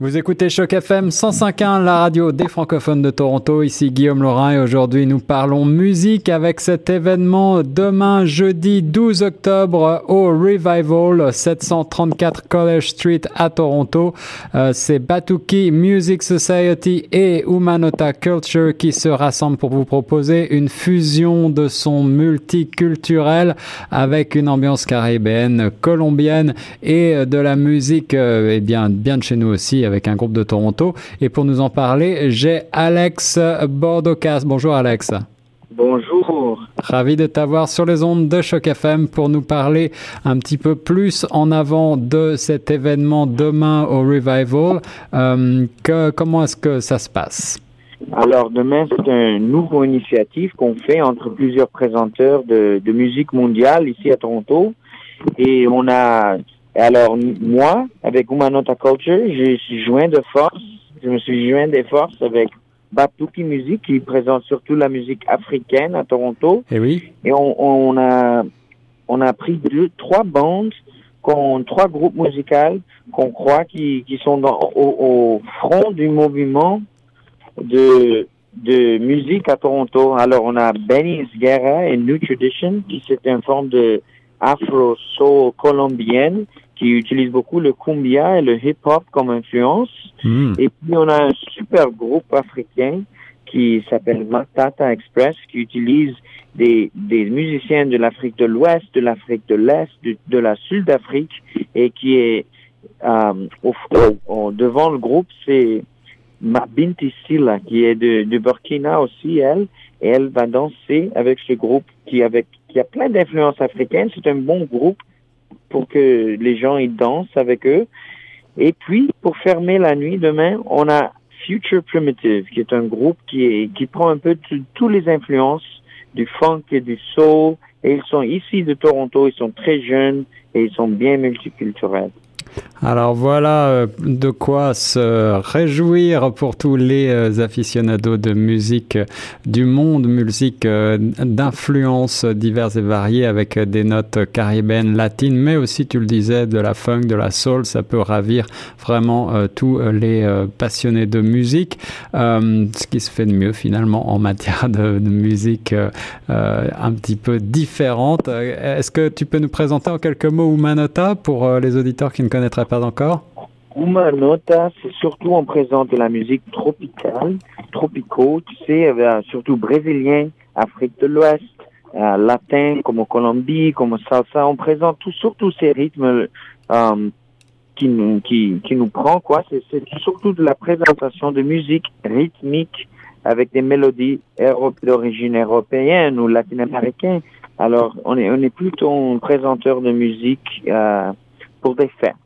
Vous écoutez Choc FM 105.1, la radio des francophones de Toronto. Ici Guillaume Laurin et aujourd'hui nous parlons musique avec cet événement demain jeudi 12 octobre au Revival 734 College Street à Toronto. Euh, C'est Batuki Music Society et Umanota Culture qui se rassemblent pour vous proposer une fusion de sons multiculturels avec une ambiance caribéenne, colombienne et de la musique euh, eh bien, bien de chez nous aussi avec un groupe de Toronto. Et pour nous en parler, j'ai Alex Bordocas. Bonjour Alex. Bonjour. Ravi de t'avoir sur les ondes de Choc FM pour nous parler un petit peu plus en avant de cet événement demain au Revival. Euh, que, comment est-ce que ça se passe? Alors demain, c'est une nouvelle initiative qu'on fait entre plusieurs présenteurs de, de musique mondiale ici à Toronto. Et on a alors, moi, avec Humanota Culture, je suis joint de force, je me suis joint des forces avec Batuki Music, qui présente surtout la musique africaine à Toronto. Et oui. Et on, on a, on a pris deux, trois bandes, trois groupes musicaux qu'on croit qui, qui sont dans, au, au front du mouvement de, de musique à Toronto. Alors, on a Benny's Guerra et New Tradition, qui c'est une forme de afro-soul colombienne qui utilise beaucoup le cumbia et le hip-hop comme influence. Mm. Et puis, on a un super groupe africain qui s'appelle Matata Express, qui utilise des, des musiciens de l'Afrique de l'Ouest, de l'Afrique de l'Est, de, de la Sud-Afrique, et qui est euh, au, au- devant le groupe, c'est Mabinti Silla, qui est de, de Burkina aussi, elle, et elle va danser avec ce groupe qui, avec, qui a plein d'influences africaines. C'est un bon groupe pour que les gens y dansent avec eux. Et puis, pour fermer la nuit demain, on a Future Primitive, qui est un groupe qui, est, qui prend un peu toutes les influences du funk et du soul. Et ils sont ici de Toronto, ils sont très jeunes et ils sont bien multiculturels. Alors voilà euh, de quoi se réjouir pour tous les euh, aficionados de musique euh, du monde, musique d'influences diverses et variées avec des notes caribéennes, latines, mais aussi, tu le disais, de la funk, de la soul. Ça peut ravir vraiment tous les passionnés de musique. Ce qui se fait de mieux finalement en matière de, musique un petit peu différente. Est-ce que tu peux nous présenter en quelques mots Umanota pour les auditeurs qui ne connaîtraient pas encore Umanota, c'est surtout on présente de la musique tropicale, tropicaux, tu sais, euh, surtout brésilien, Afrique de l'Ouest, euh, latin, comme Colombie, comme au salsa. On présente tout, surtout ces rythmes euh, qui nous qui, qui nous prend quoi. C'est surtout de la présentation de musique rythmique avec des mélodies d'origine européenne ou latino-américaine. Alors, on est on est plutôt un présenteur de musique pour des fêtes.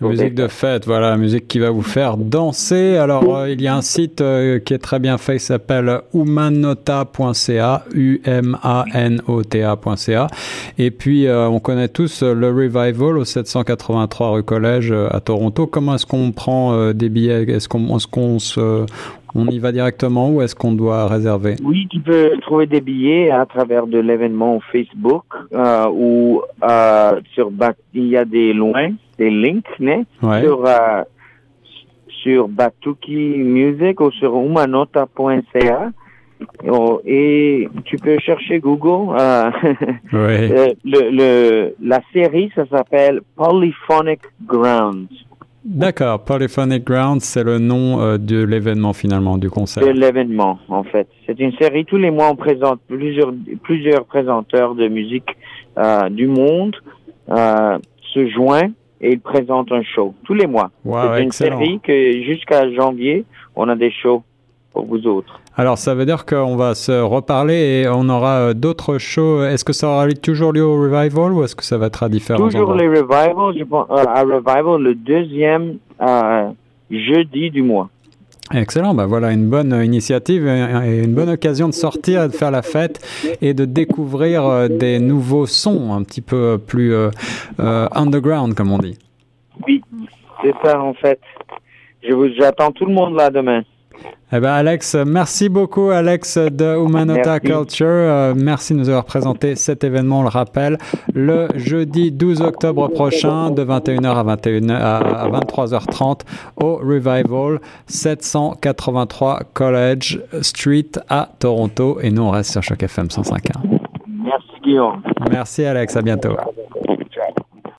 Pour Musique de fête, voilà, musique qui va vous faire danser. Alors, euh, il y a un site euh, qui est très bien fait, qui s'appelle umanota.ca, U-M-A-N-O-T-A.ca. Et puis, euh, on connaît tous le Revival au 783 rue Collège à Toronto. Comment est-ce qu'on prend des billets? Est-ce qu'on est-ce qu'on se, on y va directement ou est-ce qu'on doit réserver? Oui, tu peux trouver des billets à travers de l'événement Facebook euh, ou euh, sur il y a des liens, des links né, Ouais. sur euh, sur Batuki Music ou sur umanota.ca Oh, et tu peux chercher Google. le la série ça s'appelle Polyphonic Grounds. D'accord. Polyphonic Ground, c'est le nom euh, de l'événement finalement, du concert. de l'événement, en fait. C'est une série, tous les mois, on présente plusieurs, plusieurs présenteurs de musique euh, du monde euh, se joignent et ils présentent un show tous les mois. Wow, C'est une série que jusqu'à janvier, on a des shows pour vous autres. Alors, ça veut dire qu'on va se reparler et on aura euh, d'autres shows. Est-ce que ça aura lieu- toujours lieu au Revival ou est-ce que ça va être à différents Toujours les revivals, je pense, euh, à revival le deuxième euh, jeudi du mois. Excellent, bah voilà une bonne initiative et une bonne occasion de sortir, de faire la fête et de découvrir des nouveaux sons un petit peu plus euh, euh, underground comme on dit. Oui, c'est ça en fait. Je vous, j'attends tout le monde là demain. Eh ben Alex, merci beaucoup Alex de Humanota Culture. Euh, merci de nous avoir présenté cet événement, on le rappelle, le jeudi 12 octobre prochain de 21h à, 21 à 23h30 au Revival 783 College Street à Toronto et nous on reste sur Choc FM 105.1. Merci Guillaume. Merci Alex, à bientôt.